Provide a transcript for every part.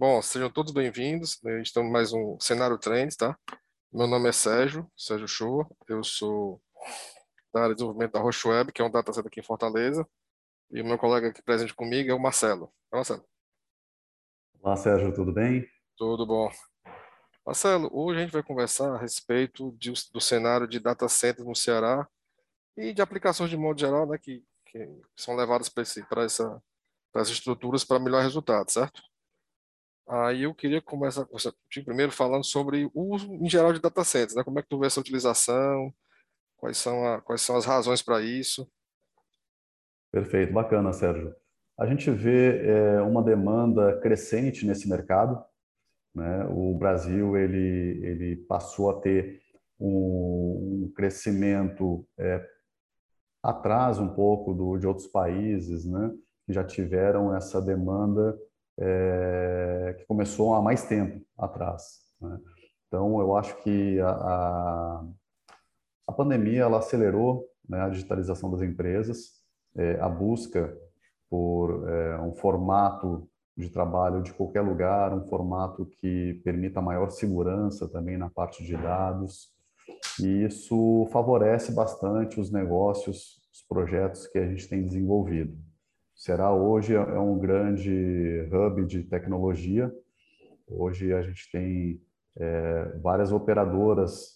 Bom, sejam todos bem-vindos. Né? Estamos mais um Cenário Trends, tá? Meu nome é Sérgio, Sérgio Shoa. Eu sou da área de desenvolvimento da Roche Web, que é um dataset aqui em Fortaleza. E o meu colega aqui presente comigo é o Marcelo. É Marcelo. Olá, Sérgio, tudo bem? Tudo bom. Marcelo, hoje a gente vai conversar a respeito de, do cenário de data centers no Ceará e de aplicações de modo geral, né, que, que são levadas para essa, as estruturas para melhor resultado, certo? Aí eu queria começar com você primeiro falando sobre o uso em geral de data centers, né? Como é que tu vê essa utilização? Quais são, a, quais são as razões para isso? Perfeito, bacana, Sérgio. A gente vê é, uma demanda crescente nesse mercado. Né? O Brasil ele, ele passou a ter um, um crescimento é, atrás um pouco do, de outros países, né? que já tiveram essa demanda é, que começou há mais tempo atrás. Né? Então, eu acho que a, a, a pandemia ela acelerou né, a digitalização das empresas, é, a busca por é, um formato de trabalho de qualquer lugar, um formato que permita maior segurança também na parte de dados. E isso favorece bastante os negócios, os projetos que a gente tem desenvolvido. Será hoje é um grande hub de tecnologia. Hoje a gente tem é, várias operadoras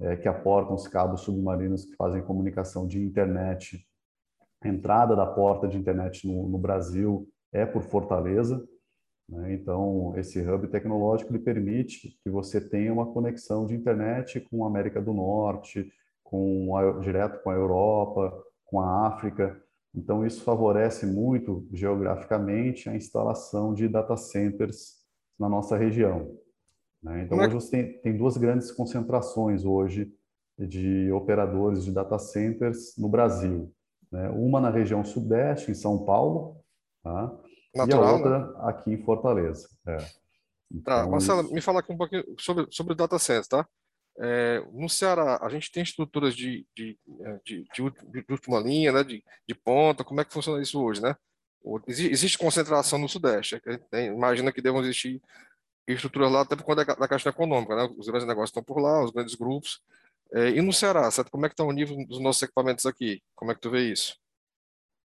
é, que aportam os cabos submarinos que fazem comunicação de internet. A entrada da porta de internet no, no Brasil é por Fortaleza. Né? Então, esse hub tecnológico ele permite que você tenha uma conexão de internet com a América do Norte, com a, direto com a Europa, com a África. Então, isso favorece muito geograficamente a instalação de data centers na nossa região. Né? Então, é hoje você tem, tem, duas grandes concentrações hoje de operadores de data centers no Brasil. Né? Uma na região sudeste, em São Paulo, tá? Natural, e a outra né? aqui em Fortaleza. É. Tá, então, tá, Marcelo, me fala aqui um pouquinho sobre, sobre data center, tá? É, no Ceará, a gente tem estruturas de, de, é, de, de, última linha, né, de, de ponta, como é que funciona isso hoje, né? Existe concentração no Sudeste, é imagina que devam existir estruturas lá até por conta da, Caixa Econômica, né? Os grandes negócios estão por lá, os grandes grupos. É, e no Ceará, certo? Como é que está o nível dos nossos equipamentos aqui? Como é que tu vê isso?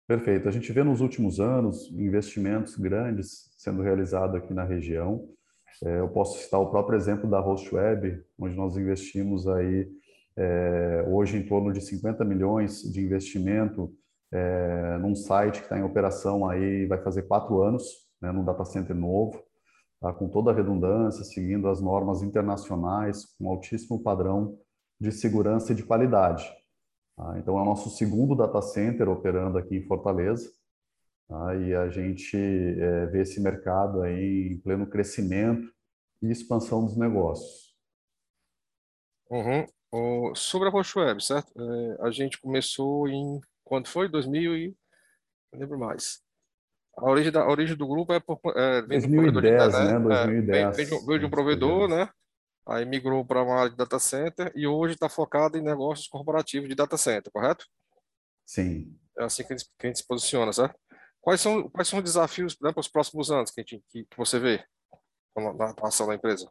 Perfeito. A gente vê nos últimos anos investimentos grandes sendo realizados aqui na região. É, eu posso citar o próprio exemplo da Web, onde nós investimos aí é, hoje em torno de 50 milhões de investimento é, num site que está em operação aí vai fazer quatro anos, né, num data center novo, tá, com toda a redundância, seguindo as normas internacionais, com altíssimo padrão de segurança e de qualidade. Tá? Então, é o nosso segundo data center operando aqui em Fortaleza. Tá? E a gente é, vê esse mercado aí em pleno crescimento e expansão dos negócios. Uhum. O, sobre a Web, certo? É, a gente começou em quando foi 2000 e não lembro mais. A origem, da, a origem do grupo é, por, é vem 2010, de, né? 2010. É, vem, vem, veio de um provedor, né? Aí migrou para uma área de data center e hoje está focado em negócios corporativos de data center, correto? Sim. É assim que a gente, que a gente se posiciona, certo? Quais são, quais são os desafios né, para os próximos anos que, gente, que, que você vê na atuação da empresa?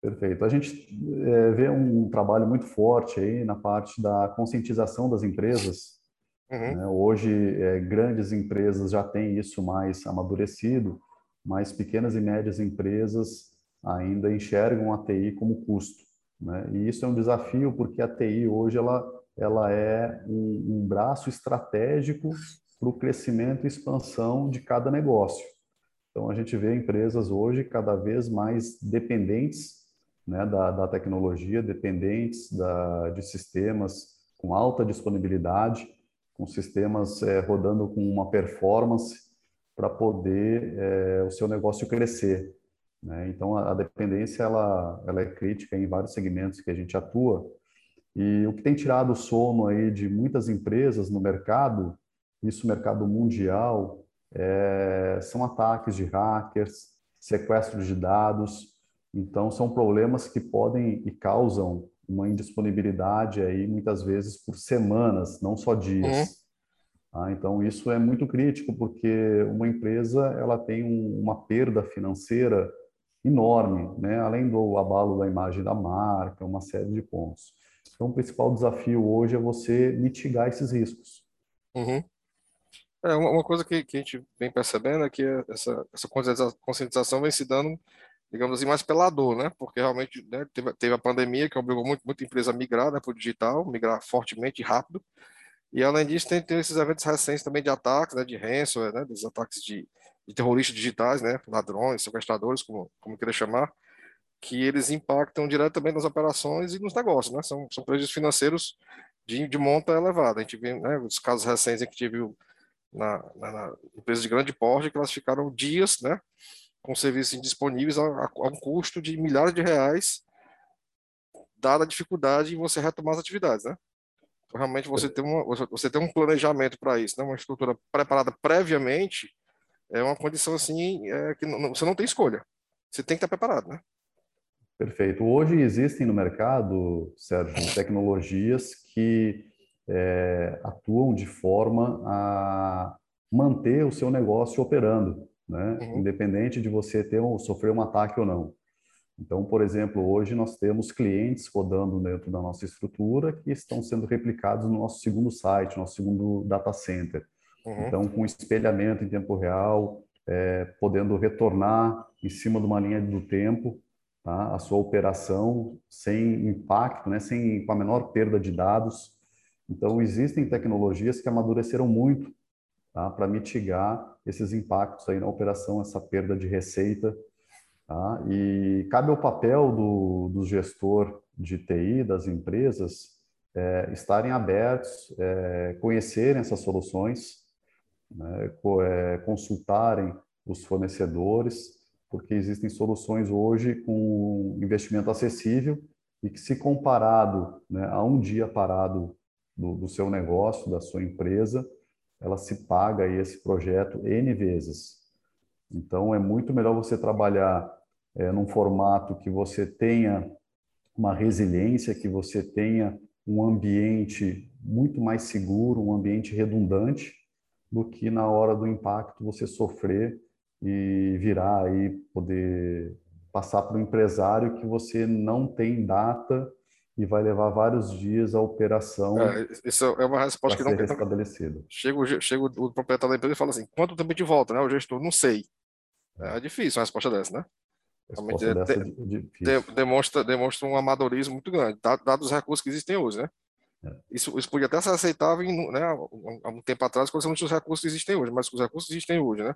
Perfeito. A gente é, vê um trabalho muito forte aí na parte da conscientização das empresas. Uhum. Né? Hoje, é, grandes empresas já têm isso mais amadurecido, mas pequenas e médias empresas ainda enxergam a TI como custo. Né? E isso é um desafio porque a TI hoje ela, ela é um, um braço estratégico para o crescimento e expansão de cada negócio. Então, a gente vê empresas hoje cada vez mais dependentes né, da, da tecnologia, dependentes da, de sistemas com alta disponibilidade, com sistemas é, rodando com uma performance para poder é, o seu negócio crescer. Né? Então, a, a, dependência ela, ela é crítica em vários segmentos que a gente atua. E o que tem tirado o sono aí de muitas empresas no mercado isso mercado mundial, é, são ataques de hackers, sequestro de dados. Então, são problemas que podem e causam uma indisponibilidade aí muitas vezes por semanas, não só dias. Tá? Então, isso é muito crítico, porque uma empresa ela tem um, uma perda financeira enorme, né? além do abalo da imagem da marca, uma série de pontos. Então, o principal desafio hoje é você mitigar esses riscos. Uhum. É, uma, coisa que, que, a gente vem percebendo é que essa, essa conscientização vem se dando, digamos assim, mais pela dor, né? Porque realmente né, teve, teve, a pandemia que obrigou muito, muita empresa a migrar né, para o digital, migrar fortemente e rápido. E além disso, tem, tem esses eventos recentes também de ataques, né, de ransomware, né, dos ataques de, de terroristas digitais, né, ladrões, sequestradores, como, como queira chamar, que eles impactam diretamente nas operações e nos negócios, né, são, são prejuízos financeiros de, de monta elevada. A gente vê né, os casos recentes em que tive na, na, na empresas de grande porte que elas ficaram dias, né, com serviços indisponíveis a, a, um custo de milhares de reais, dada a dificuldade em você retomar as atividades, né? realmente você tem, uma, você tem um planejamento para isso, né? uma estrutura preparada previamente, é uma condição assim é, que não, você não tem escolha. Você tem que estar preparado, né? Perfeito. Hoje existem no mercado, Sérgio, tecnologias que é, atuam de forma a manter o seu negócio operando, né? Uhum. Independente de você ter ou sofrer um ataque ou não. Então, por exemplo, hoje nós temos clientes rodando dentro da nossa estrutura que estão sendo replicados no nosso segundo site, nosso segundo data center. Uhum. Então, com espelhamento em tempo real, é, podendo retornar em cima de uma linha do tempo tá? a sua operação sem impacto, né? sem, com a menor perda de dados. Então, existem tecnologias que amadureceram muito tá? para mitigar esses impactos aí na operação, essa perda de receita Tá? E cabe ao papel do, do gestor de TI, das empresas, é, estarem abertos, é, conhecerem essas soluções, né, é, consultarem os fornecedores, porque existem soluções hoje com investimento acessível e que, se comparado né, a um dia parado do, do, seu negócio, da sua empresa, ela se paga aí esse projeto N vezes. Então, é muito melhor você trabalhar é, num formato que você tenha uma resiliência, que você tenha um ambiente muito mais seguro, um ambiente redundante, do que na hora do impacto você sofrer e virar aí poder passar para o empresário que você não tem data e vai levar vários dias a operação. É, isso é uma resposta que não tem estabelecida. Chega, chega o proprietário da empresa e fala assim: quanto tempo de volta, né? O gestor não sei. É difícil uma resposta dessa, né? Realmente é, de, demonstra, demonstra um amadorismo muito grande, dados os recursos que existem hoje, né? É. Isso, isso podia até ser aceitável em, né, há um tempo atrás, quando os recursos que existem hoje, mas os recursos existem hoje, né?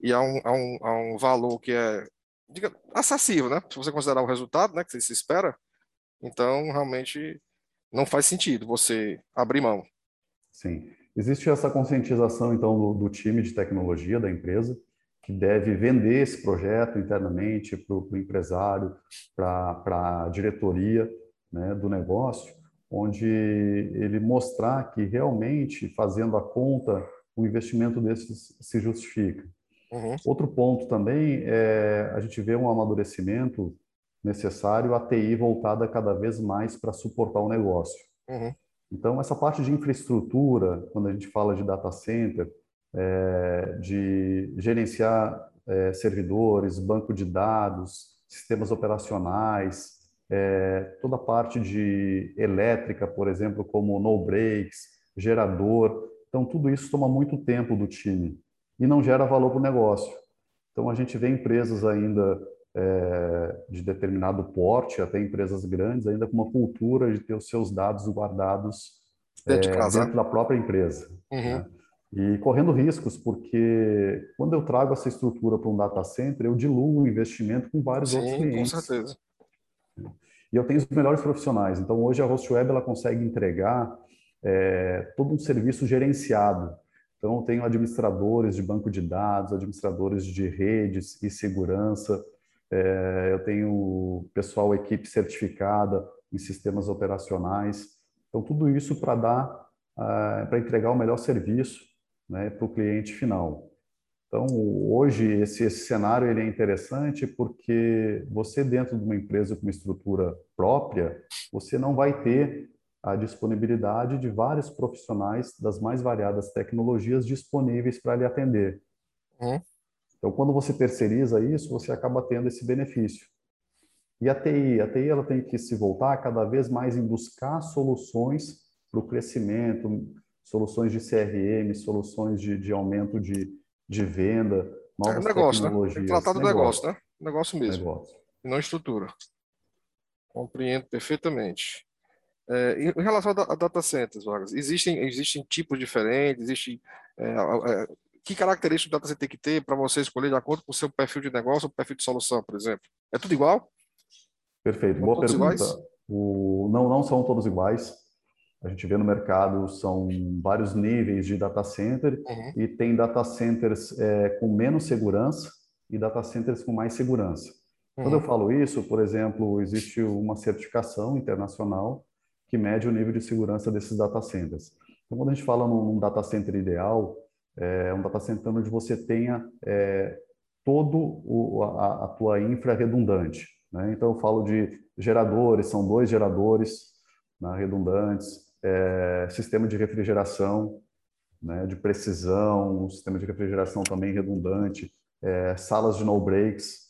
E há um, há um, há um valor que é diga, acessível, né? Se você considerar o resultado, né, que se espera, então realmente não faz sentido você abrir mão. Sim. Existe essa conscientização, então, do, do time de tecnologia da empresa, que deve vender esse projeto internamente para o empresário, para a diretoria né, do negócio, onde ele mostrar que realmente, fazendo a conta, o investimento desses se justifica. Uhum. Outro ponto também é a gente vê um amadurecimento necessário, a TI voltada cada vez mais para suportar o negócio. Uhum. Então, essa parte de infraestrutura, quando a gente fala de data center, é, de gerenciar é, servidores, banco de dados, sistemas operacionais, é, toda a parte de elétrica, por exemplo, como no breaks, gerador. Então, tudo isso toma muito tempo do time e não gera valor para o negócio. Então, a gente vê empresas ainda é, de determinado porte, até empresas grandes, ainda com uma cultura de ter os seus dados guardados dentro, é, dentro da própria empresa. Uhum. Né? E correndo riscos, porque quando eu trago essa estrutura para um data center, eu diluo o investimento com vários Sim, outros clientes. com certeza. E eu tenho os melhores profissionais. Então, hoje a HostWeb ela consegue entregar é, todo um serviço gerenciado. Então, eu tenho administradores de banco de dados, administradores de redes e segurança. É, eu tenho pessoal, equipe certificada em sistemas operacionais. Então, tudo isso para dar, uh, para entregar o melhor serviço né, para o cliente final. Então, hoje, esse, esse cenário ele é interessante porque você, dentro de uma empresa com uma estrutura própria, você não vai ter a disponibilidade de vários profissionais das mais variadas tecnologias disponíveis para lhe atender. Uhum. Então, quando você terceiriza isso, você acaba tendo esse benefício. E a TI, a TI ela tem que se voltar cada vez mais em buscar soluções para o crescimento, soluções de CRM, soluções de, de aumento de, de venda, novas é negócio, tecnologias. Né? Tratar do negócio, negócio, né? Negócio mesmo. Negócio. Não estrutura. Compreendo perfeitamente. É, em relação a data centers, Vargas, existem, existem tipos diferentes, existe é, é, que características o data center tem que ter para você escolher de acordo com o seu perfil de negócio ou perfil de solução, por exemplo? É tudo igual? Perfeito, boa pergunta. O, não, não são todos iguais. A gente vê no mercado são vários níveis de data center uhum. e tem data centers é, com menos segurança e data centers com mais segurança. Uhum. Quando eu falo isso, por exemplo, existe uma certificação internacional que mede o nível de segurança desses data centers. Então, quando a gente fala num data center ideal, é um data center onde você tenha é, todo o, a, a, tua infra redundante. Né? Então, eu falo de geradores, são dois geradores né, redundantes, é, sistema de refrigeração né, de precisão, um sistema de refrigeração também redundante, é, salas de no breaks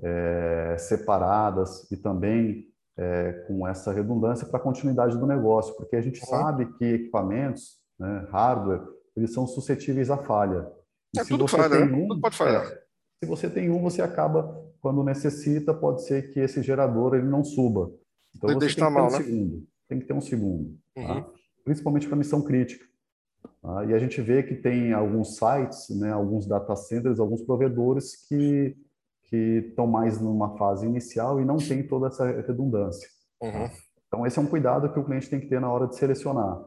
é, separadas e também é, com essa redundância para a continuidade do negócio, porque a gente uhum. sabe que equipamentos, né, hardware, eles são suscetíveis à falha. E é, se tudo você falha, tem né? um, tudo pode falhar. É, se você tem um, você acaba, quando necessita, pode ser que esse gerador ele não suba. Então você tem que ter mal, um né? segundo. Tem que ter um segundo. Tá? Uhum. Tá? Principalmente para missão crítica. Tá? E a gente vê que tem alguns sites, né, alguns data centers, alguns provedores que que estão mais numa fase inicial e não tem toda essa redundância. Uhum. Então, esse é um cuidado que o cliente tem que ter na hora de selecionar.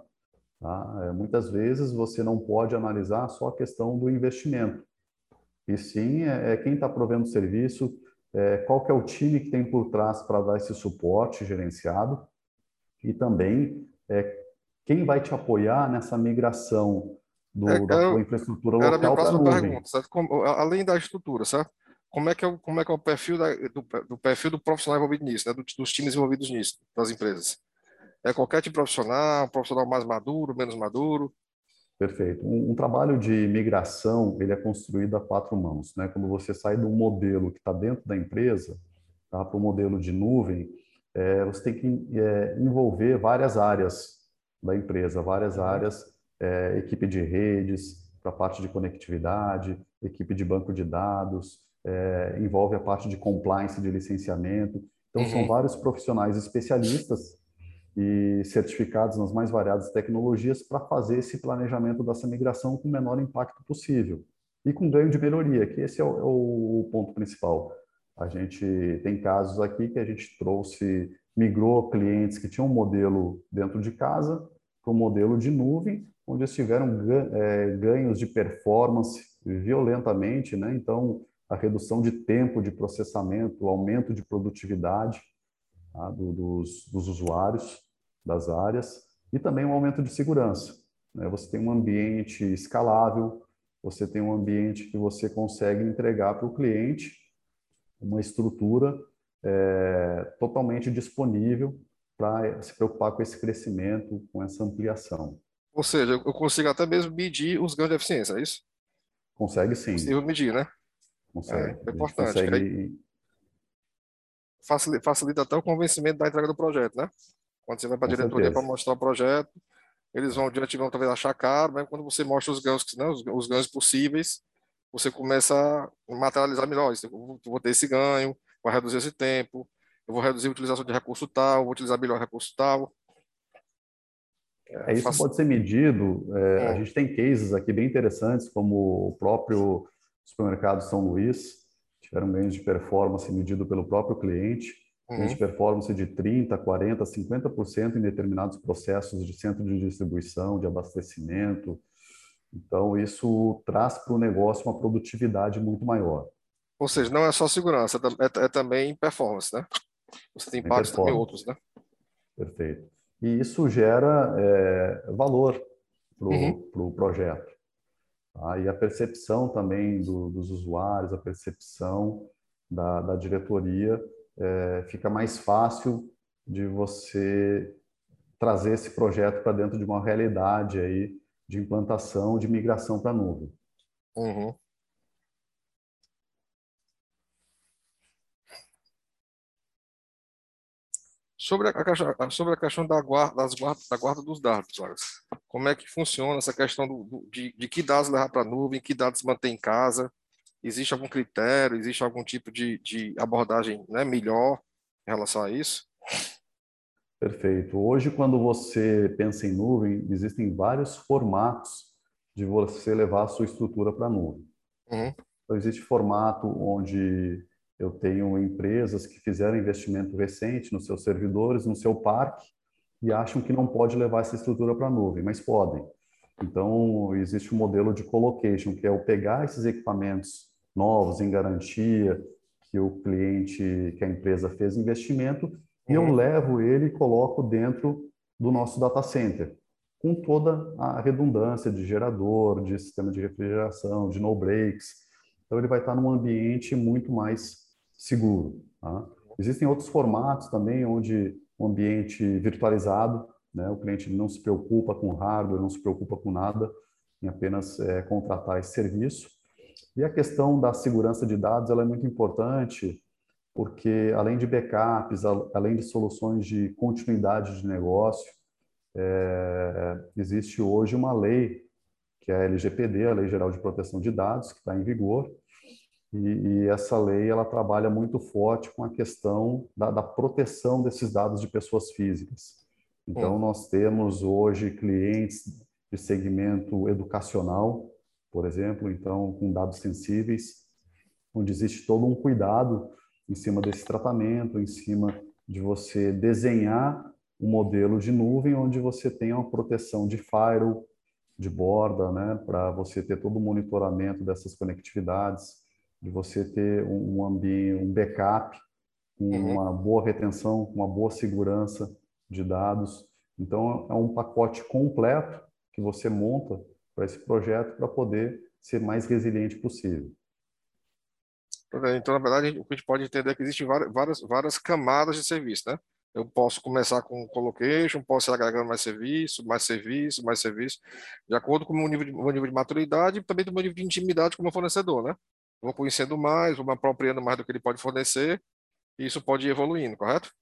Tá? É, muitas vezes você não pode analisar só a questão do investimento, e sim é, é quem está provendo o serviço, é, qual que é o time que tem por trás para dar esse suporte gerenciado, e também é, quem vai te apoiar nessa migração do, é, da tua infraestrutura local para a nuvem. Pergunta, Além da estrutura, certo? como é que é o, como é, que é o perfil da, do, do, perfil do profissional envolvido nisso, né? Do, dos times envolvidos nisso, das empresas? É qualquer tipo de profissional, um profissional mais maduro, menos maduro? Perfeito. Um, um, trabalho de migração ele é construído a quatro mãos, né? Quando você sai do modelo que está dentro da empresa tá, para o modelo de nuvem, é, você tem que é, envolver várias áreas da empresa, várias uhum. áreas, é, equipe de redes para a parte de conectividade, equipe de banco de dados, é, envolve a parte de compliance de licenciamento. Então, uhum. são vários profissionais especialistas e certificados nas mais variadas tecnologias para fazer esse planejamento dessa migração com o menor impacto possível e com ganho de melhoria, que esse é o, é o ponto principal. A gente tem casos aqui que a gente trouxe, migrou clientes que tinham um modelo dentro de casa para um modelo de nuvem, onde eles tiveram é, ganhos de performance violentamente, né? Então, a redução de tempo de processamento, aumento de produtividade tá, do, dos, dos, usuários das áreas e também um aumento de segurança. Né? Você tem um ambiente escalável, você tem um ambiente que você consegue entregar para o cliente uma estrutura é, totalmente disponível para se preocupar com esse crescimento, com essa ampliação. Ou seja, eu consigo até mesmo medir os ganhos de eficiência, é isso? Consegue sim. Consigo medir, né? Consegue. É, é importante. Consegue... Facilita, facilita até o convencimento da entrega do projeto, né? Quando você vai para a diretoria para mostrar o projeto, eles vão, diante vão talvez achar caro, mas quando você mostra os ganhos, né, os, os ganhos possíveis, você começa a materializar melhor. Eu vou ter esse ganho, vai reduzir esse tempo, eu vou reduzir a utilização de recurso tal, vou utilizar melhor recurso tal. É, isso pode ser medido. É, A hum. gente tem cases aqui bem interessantes, como o próprio supermercado São Luís, tiveram ganhos de performance medido pelo próprio cliente, uhum. de performance de 30%, 40%, 50% em determinados processos de centro de distribuição, de abastecimento. Então, isso traz para o negócio uma produtividade muito maior. Ou seja, não é só segurança, é, é, é também performance, né? Você tem impactos também outros, né? Perfeito. E isso gera é, valor para o uhum. pro projeto. Tá? E a percepção também do, dos usuários, a percepção da, da diretoria, é, fica mais fácil de você trazer esse projeto para dentro de uma realidade aí de implantação, de migração para a nuvem. Uhum. Sobre a, questão, sobre a questão da guarda, das guarda, da guarda dos dados, como é que funciona essa questão do, do, de, de que dados levar para a nuvem, que dados manter em casa? Existe algum critério, existe algum tipo de, de abordagem né, melhor em relação a isso? Perfeito. Hoje, quando você pensa em nuvem, existem vários formatos de você levar a sua estrutura para a nuvem. Uhum. Então, existe formato onde eu tenho empresas que fizeram investimento recente nos seus servidores, no seu parque, e acham que não pode levar essa estrutura para a nuvem, mas podem. Então, existe um modelo de colocation, que é o pegar esses equipamentos novos, em garantia, que o cliente, que a empresa fez investimento, e eu uhum. levo ele e coloco dentro do nosso data center, com toda a redundância de gerador, de sistema de refrigeração, de no breaks. Então, ele vai estar num ambiente muito mais seguro. Tá? Existem outros formatos também, onde o um ambiente virtualizado, né? o cliente não se preocupa com hardware, não se preocupa com nada, em apenas é, contratar esse serviço. E a questão da segurança de dados ela é muito importante, porque além de backups, além de soluções de continuidade de negócio, é, existe hoje uma lei, que é a LGPD, a Lei Geral de Proteção de Dados, que está em vigor, e, e, essa lei ela trabalha muito forte com a questão da, da proteção desses dados de pessoas físicas. Então, hum. nós temos hoje clientes de segmento educacional, por exemplo, então com dados sensíveis, onde existe todo um cuidado em cima desse tratamento, em cima de você desenhar um modelo de nuvem onde você tenha uma proteção de firewall, de borda, né, para você ter todo o monitoramento dessas conectividades, de você ter um, ambiente, um backup, uhum. uma boa retenção, uma boa segurança de dados. Então, é um pacote completo que você monta para esse projeto para poder ser mais resiliente possível. Então, na verdade, o que a gente pode entender é que existem várias, várias camadas de serviço, né? Eu posso começar com colocation, posso ir agregando mais serviço, mais serviço, mais serviço, de acordo com o meu nível de, meu nível de maturidade e também do meu nível de intimidade como fornecedor, né? vou conhecendo mais, vou me apropriando mais do que ele pode fornecer, e isso pode ir evoluindo, correto?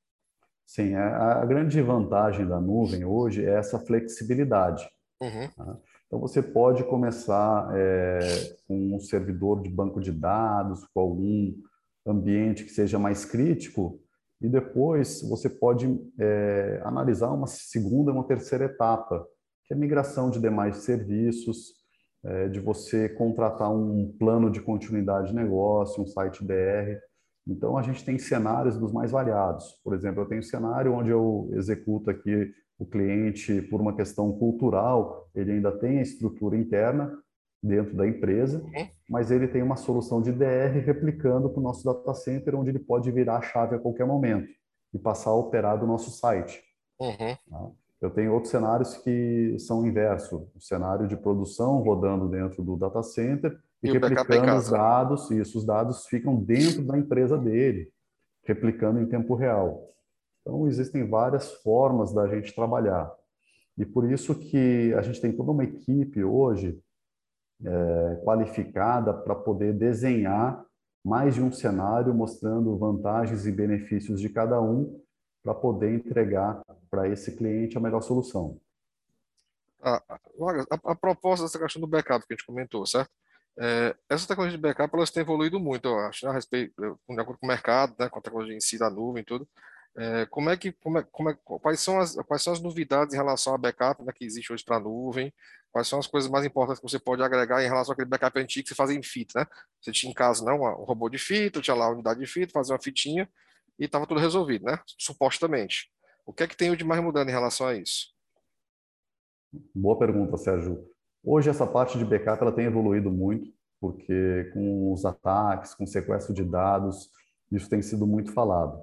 Sim, a, a grande vantagem da nuvem hoje é essa flexibilidade. Uhum. Tá? Então, você pode começar é, com um servidor de banco de dados, com algum ambiente que seja mais crítico, e depois você pode é, analisar uma segunda, uma terceira etapa, que é a migração de demais serviços, é, de você contratar um plano de continuidade de negócio, um site BR. Então, a gente tem cenários dos mais variados. Por exemplo, eu tenho um cenário onde eu executo aqui o cliente por uma questão cultural, ele ainda tem a estrutura interna dentro da empresa, uhum. mas ele tem uma solução de DR replicando para o nosso data center, onde ele pode virar a chave a qualquer momento e passar a operar do nosso site. Uhum. Tá? Eu tenho outros cenários que são inverso, o cenário de produção rodando dentro do data center e, e replicando os dados, e esses dados ficam dentro da empresa dele, replicando em tempo real. Então, existem várias formas da gente trabalhar. E por isso que a gente tem toda uma equipe hoje é, qualificada para poder desenhar mais de um cenário mostrando vantagens e benefícios de cada um para poder entregar para esse cliente a melhor solução. A, a, a, proposta dessa questão do backup que a gente comentou, certo? É, essas tecnologias de backup elas têm evoluído muito, eu acho, né, a respeito, de acordo com o mercado, né, com a tecnologia em si da nuvem e tudo. É, como é que, como é, como é, quais, são as, quais são as novidades em relação a backup né, que existe hoje para a nuvem? Quais são as coisas mais importantes que você pode agregar em relação àquele backup antigo que você fazia em fita, né? Você tinha em casa não, um robô de fita, tinha lá a unidade de fita, fazia uma fitinha e estava tudo resolvido, né? Supostamente. O que é que tem de mais mudando em relação a isso? Boa pergunta, Sérgio. Hoje essa parte de backup ela tem evoluído muito, porque com os ataques, com sequestro de dados, isso tem sido muito falado.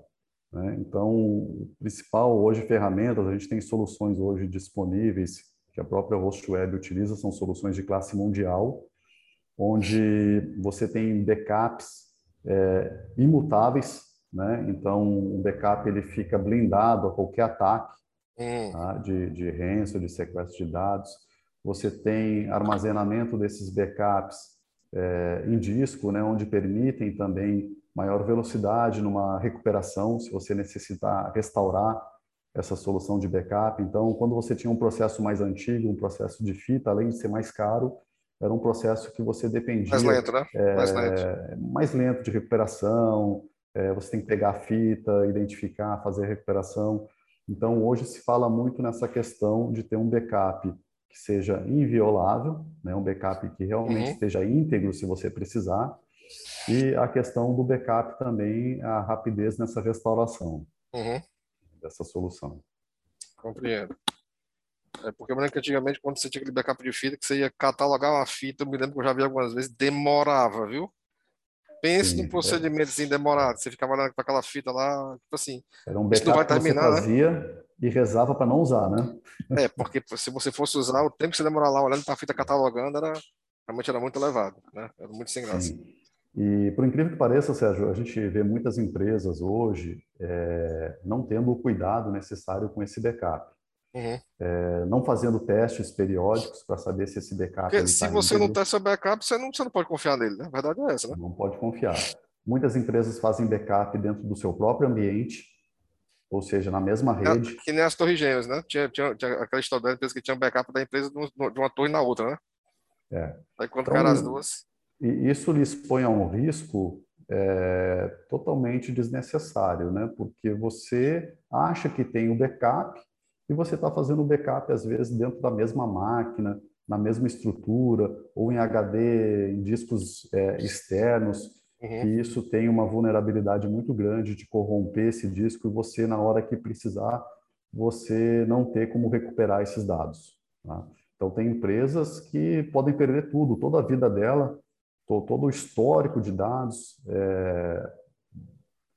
Né? Então, o principal hoje ferramentas, a gente tem soluções hoje disponíveis que a própria Host Web utiliza, são soluções de classe mundial, onde você tem backups é, imutáveis né? Então, o backup ele fica blindado a qualquer ataque. uhum. tá? de, de ransom, de sequestro de dados. Você tem armazenamento desses backups é, em disco, né, onde permitem também maior velocidade numa recuperação, se você necessitar restaurar essa solução de backup. Então, quando você tinha um processo mais antigo, um processo de fita, além de ser mais caro, era um processo que você dependia... Mais lento, né? É, mais lento. Mais lento de recuperação, é, você tem que pegar a fita, identificar, fazer a recuperação. Então, hoje se fala muito nessa questão de ter um backup que seja inviolável, né? um backup que realmente uhum. esteja íntegro se você precisar, e a questão do backup também, a rapidez nessa restauração uhum. dessa solução. Compreendo. É porque eu lembro que antigamente, quando você tinha aquele backup de fita, que você ia catalogar uma fita, eu me lembro que eu já vi algumas vezes, demorava, viu? Pense Sim, num procedimento é. assim demorado. Você ficava olhando para aquela fita lá, tipo assim. Era um backup vai terminar, que você né? fazia né? e rezava para não usar, né? É, porque se você fosse usar, o tempo que você demorar lá olhando para a fita catalogando era realmente era muito elevado, né? Era muito sem graça. Sim. E por incrível que pareça, Sérgio, a gente vê muitas empresas hoje é, não tendo o cuidado necessário com esse backup. Uhum. É, não fazendo testes periódicos para saber se esse backup. Porque se tá você não testa backup, você não, você não pode confiar nele, né? A verdade é essa, né? Não pode confiar. Muitas empresas fazem backup dentro do seu próprio ambiente, ou seja, na mesma é, rede. É, que nem as torres gêmeas, né? Tinha, tinha, tinha aquela história da empresa que tinha um backup da empresa de uma torre na outra, né? É. Aí quando então, as duas. E isso lhe expõe a um risco é, totalmente desnecessário, né? Porque você acha que tem o backup e você está fazendo o backup, às vezes, dentro da mesma máquina, na mesma estrutura, ou em HD, em discos é, externos, uhum. e isso tem uma vulnerabilidade muito grande de corromper esse disco e você, na hora que precisar, você não ter como recuperar esses dados. Tá? Então, tem empresas que podem perder tudo, toda a vida dela, todo o histórico de dados, é,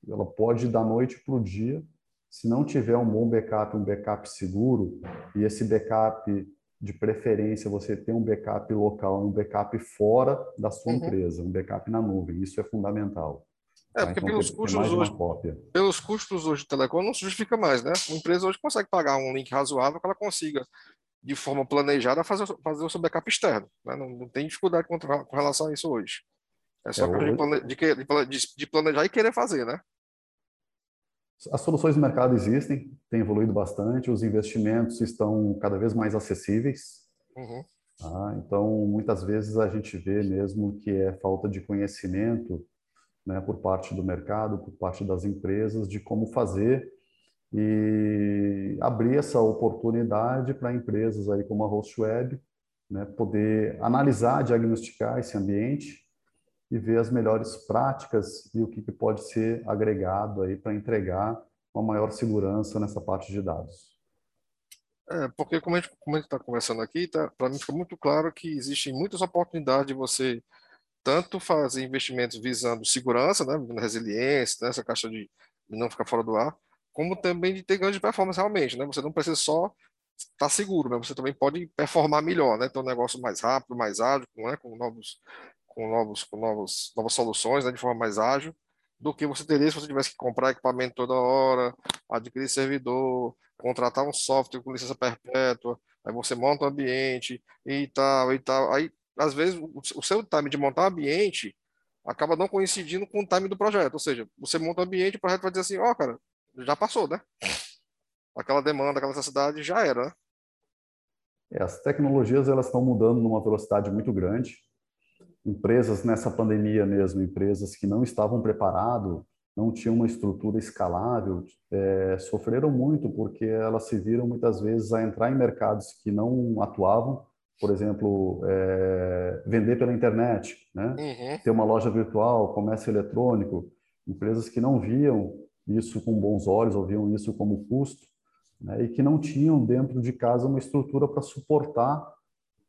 ela pode, da noite para o dia, se não tiver um bom backup, um backup seguro, e esse backup de preferência você tem um backup local, um backup fora da sua uhum. empresa, um backup na nuvem, isso é fundamental. É, porque então, pelos, custos hoje, pelos custos hoje de telecom não se justifica mais, né? Uma empresa hoje consegue pagar um link razoável que ela consiga, de forma planejada, fazer, fazer o seu backup externo. Né? Não, não, tem dificuldade com, com, relação a isso hoje. É só é, hoje... de, de, de planejar e querer fazer, né? As soluções do mercado existem, têm evoluído bastante, os investimentos estão cada vez mais acessíveis. Uhum. Tá? Então, muitas vezes a gente vê mesmo que é falta de conhecimento né, por parte do mercado, por parte das empresas, de como fazer e abrir essa oportunidade para empresas aí como a HostWeb né, poder analisar, diagnosticar esse ambiente e ver as melhores práticas e o que, que pode ser agregado aí para entregar uma maior segurança nessa parte de dados. É, porque como a gente está conversando aqui, tá, para mim fica muito claro que existem muitas oportunidades de você tanto fazer investimentos visando segurança, né, resiliência, né, essa caixa de não ficar fora do ar, como também de ter ganho de performance realmente, né? Você não precisa só estar seguro, mas você também pode performar melhor, né? Ter um negócio mais rápido, mais ágil, né? com novos com novos com novos novas soluções, né, de forma mais ágil, do que você teria se você tivesse que comprar equipamento toda hora, adquirir servidor, contratar um software com licença perpétua, aí você monta um ambiente e tal e tal. Aí às vezes o seu time de montar um ambiente acaba não coincidindo com o time do projeto, ou seja, você monta um ambiente, o projeto vai dizer assim, ó, oh, cara, já passou, né? Aquela demanda, aquela necessidade já era, né? É, as tecnologias elas estão mudando numa velocidade muito grande empresas nessa pandemia mesmo, empresas que não estavam preparadas, não tinham uma estrutura escalável, é, sofreram muito porque elas se viram muitas vezes a entrar em mercados que não atuavam, por exemplo, é, vender pela internet, né? Uhum. ter uma loja virtual, comércio eletrônico, empresas que não viam isso com bons olhos, ou viam isso como custo, né? e que não tinham dentro de casa uma estrutura para suportar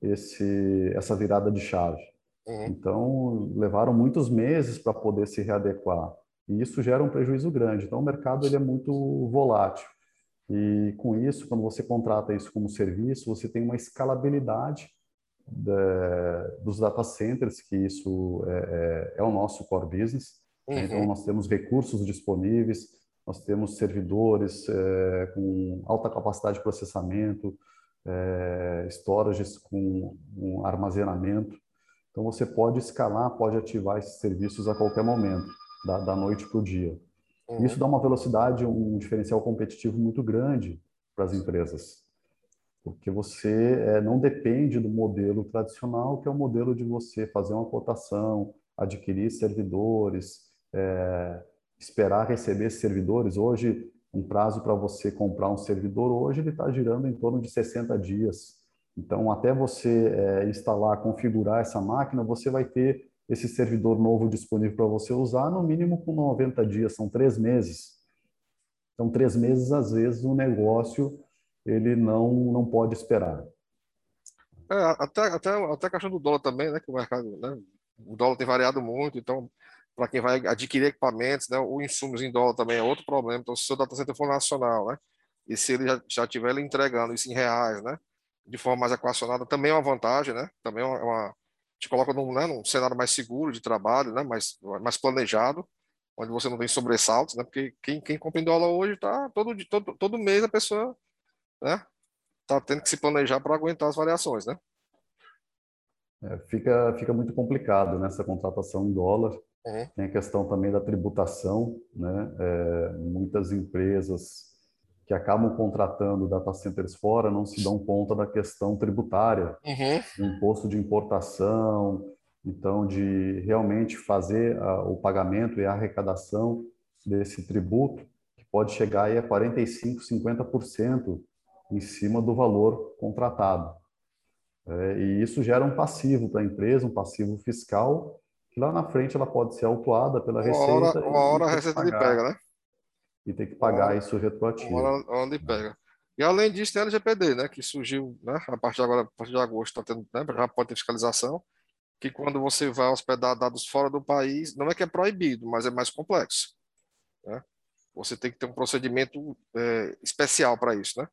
esse, essa virada de chave. Uhum. Então, levaram muitos meses para poder se readequar. E isso gera um prejuízo grande. Então, o mercado ele é muito volátil. E com isso, quando você contrata isso como serviço, você tem uma escalabilidade de, dos data centers, que isso é, é, é, o nosso core business. Uhum. Então, nós temos recursos disponíveis, nós temos servidores é, com alta capacidade de processamento, é, storages com armazenamento. Então, você pode escalar, pode ativar esses serviços a qualquer momento, da, da noite para o dia. Uhum. Isso dá uma velocidade, um diferencial competitivo muito grande para as empresas, porque você é, não depende do modelo tradicional, que é o modelo de você fazer uma cotação, adquirir servidores, é, esperar receber servidores. Hoje, um prazo para você comprar um servidor, hoje ele está girando em torno de 60 dias. Então, até você é, instalar, configurar essa máquina, você vai ter esse servidor novo disponível para você usar, no mínimo com 90 dias, são três meses. Então, três meses, às vezes, o negócio ele não, não pode esperar. É, até, até, até a questão do dólar também, né? Que o mercado, né? O dólar tem variado muito, então para quem vai adquirir equipamentos, né, o insumos em dólar também é outro problema. Então, se o seu data center for nacional, né, e se ele já, já estiver entregando isso em reais, né, de forma mais equacionada, também é uma vantagem, né, também é uma, uma te coloca num, né, num cenário mais seguro de trabalho, né, mais, mais planejado, onde você não tem sobressaltos, né, porque quem, quem compra em dólar hoje tá todo, todo, todo mês a pessoa, né, tá tendo que se planejar para aguentar as variações, né. É, fica, fica muito complicado nessa contratação em dólar, Uhum. Tem a questão também da tributação, né? É, muitas empresas que acabam contratando data centers fora não se dão conta da questão tributária, uhum. do imposto de importação, então de realmente fazer a, o pagamento e a arrecadação desse tributo, que pode chegar aí a 45, 50% em cima do valor contratado. É, e isso gera um passivo para a empresa, um passivo fiscal lá na frente ela pode ser autuada pela uma Receita. Hora, uma hora a Receita lhe pega, né? E tem que pagar isso retroativo. Uma hora, uma hora pega. E além disso, tem a LGPD, né? Que surgiu, né? A partir de agora, a partir de agosto, tá tendo, né, já pode ter fiscalização. Que quando você vai hospedar dados fora do país, não é que é proibido, mas é mais complexo. Né? Você tem que ter um procedimento é, especial para isso, né?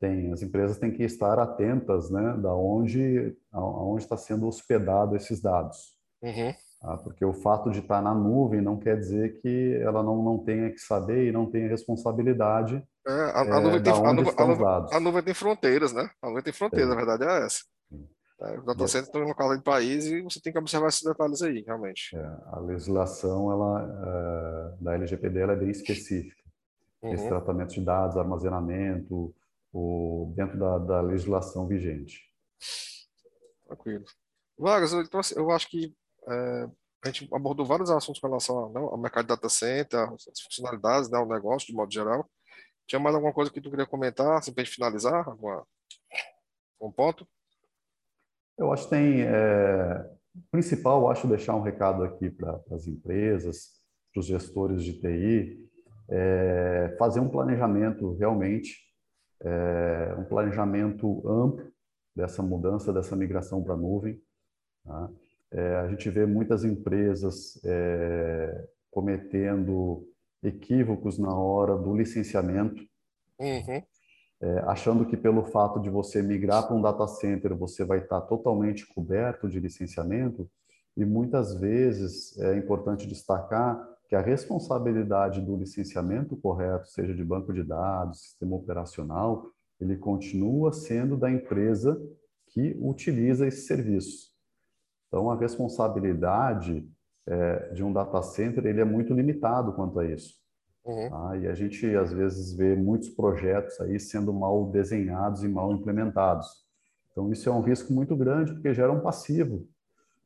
Tem, as empresas têm que estar atentas, né, da onde, aonde está sendo hospedado esses dados. Uhum. Ah, porque o fato de estar na nuvem não quer dizer que ela não, não tenha que saber e não tenha responsabilidade é, a, a, é, nuvem tem, a, nuvem, a, nuvem, a, nuvem, tem fronteiras, né? A nuvem tem fronteiras, a verdade é essa. É, os data centers estão em local de país e você tem que observar esses detalhes aí, realmente. É, a legislação ela, é, da LGPD ela é bem específica. Uhum. Esse tratamento de dados, armazenamento, o, dentro da, da legislação vigente. Tranquilo. Vargas, então, assim, eu acho que é, a gente abordou vários assuntos com relação ao, né, ao mercado de data center, as funcionalidades, né, o negócio de modo geral. Tinha mais alguma coisa que tu queria comentar, assim, para finalizar? Alguma, um ponto? Eu acho que tem. É, principal, eu acho deixar um recado aqui para as empresas, para os gestores de TI, é, fazer um planejamento realmente é, um planejamento amplo dessa mudança, dessa migração para a nuvem. Tá? É, a gente vê muitas empresas é, cometendo equívocos na hora do licenciamento, uhum. é, achando que pelo fato de você migrar para um data center você vai estar totalmente coberto de licenciamento, e muitas vezes é importante destacar que a responsabilidade do licenciamento correto, seja de banco de dados, sistema operacional, ele continua sendo da empresa que utiliza esse serviço. Então, a responsabilidade é, de um data center ele é muito limitado quanto a isso. Uhum. Tá? E a gente, às vezes, vê muitos projetos aí sendo mal desenhados e mal implementados. Então, isso é um risco muito grande, porque gera um passivo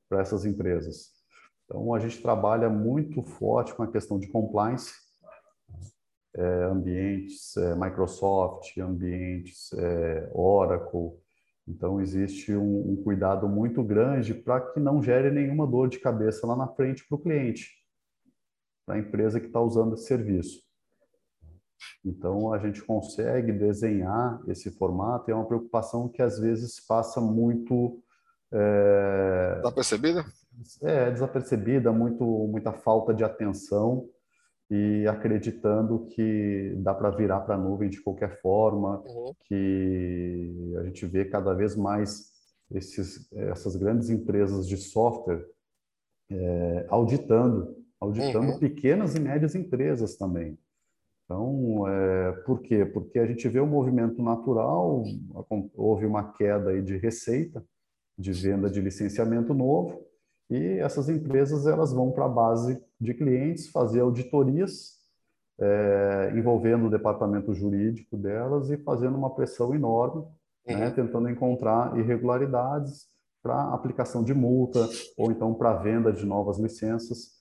para essas empresas. Então, a gente trabalha muito forte com a questão de compliance, é, ambientes é, Microsoft, ambientes é, Oracle. Então, existe um, um cuidado muito grande para que não gere nenhuma dor de cabeça lá na frente para o cliente, para a empresa que está usando esse serviço. Então, a gente consegue desenhar esse formato e é uma preocupação que às vezes passa muito. É... Está percebida? É, desapercebida, muito, muita falta de atenção e acreditando que dá para virar para a nuvem de qualquer forma, uhum. que a gente vê cada vez mais esses, essas grandes empresas de software é, auditando auditando uhum. pequenas e médias empresas também. Então, é, por quê? Porque a gente vê o um movimento natural, houve uma queda aí de receita, de venda de licenciamento novo, e essas empresas elas vão para a base de clientes fazer auditorias é, envolvendo o departamento jurídico delas e fazendo uma pressão enorme, né, uhum. né, tentando encontrar irregularidades para aplicação de multa ou então para venda de novas licenças.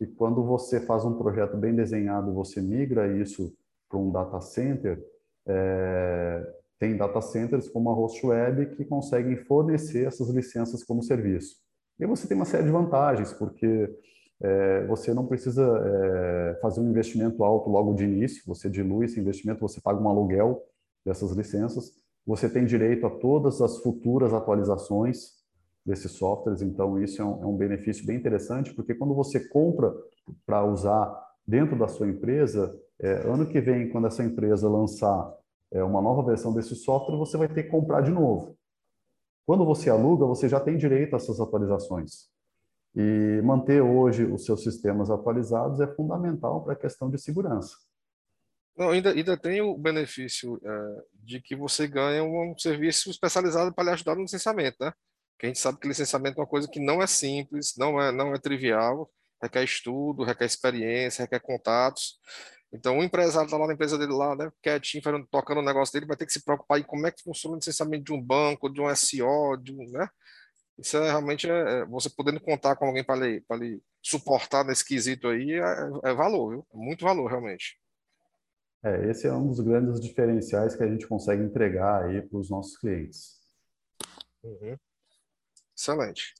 E quando você faz um projeto bem desenhado, você migra isso para um data center, é, tem data centers como a HostWeb que conseguem fornecer essas licenças como serviço. E você tem uma série de vantagens, porque é, você não precisa é, fazer um investimento alto logo de início, você dilui esse investimento, você paga um aluguel dessas licenças, você tem direito a todas as futuras atualizações desses softwares, então isso é um, é um benefício bem interessante, porque quando você compra para usar dentro da sua empresa, é, ano que vem, quando essa empresa lançar é, uma nova versão desse software, você vai ter que comprar de novo. Quando você aluga, você já tem direito a essas atualizações. E manter hoje os seus sistemas atualizados é fundamental para a questão de segurança. Não, ainda, ainda tem o benefício é, de que você ganha um serviço especializado para lhe ajudar no licenciamento, né? que a gente sabe que licenciamento é uma coisa que não é simples, não é, não é trivial, requer estudo, requer experiência, requer contatos. Então, o empresário está lá na empresa dele, lá, né, quietinho, fazendo, tocando o negócio dele, vai ter que se preocupar em como é que funciona o licenciamento de um banco, de um SO, de um, né? Isso é realmente é, é você podendo contar com alguém para lhe, lhe suportar nesse quesito aí é, é valor, viu? É muito valor, realmente. É, esse é um dos grandes diferenciais que a gente consegue entregar aí para os nossos clientes. Uhum. Excelente.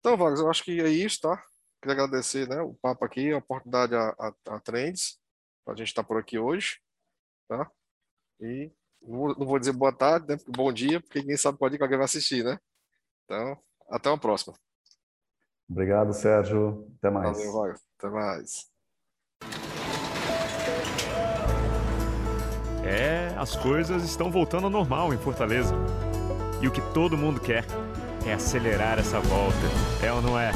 Então, Vargas, eu acho que é isso, tá? Queria agradecer né, o papo aqui, a oportunidade a, a, a Trends, para a gente estar por aqui hoje, tá? E não vou, dizer boa tarde, né? Bom dia, porque ninguém sabe qual dia que alguém vai assistir, né? Então, até uma próxima. Obrigado, Sérgio. Até mais. Valeu, Vargas. Até mais. É, as coisas estão voltando ao normal em Fortaleza. E o que todo mundo quer é acelerar essa volta, é ou não é?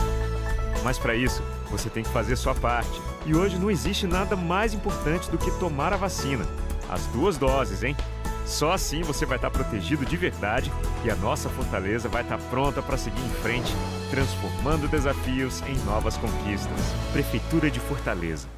Mas para isso, você tem que fazer sua parte. E hoje não existe nada mais importante do que tomar a vacina. As duas doses, hein? Só assim você vai estar protegido de verdade e a nossa fortaleza vai estar pronta para seguir em frente, transformando desafios em novas conquistas. Prefeitura de Fortaleza.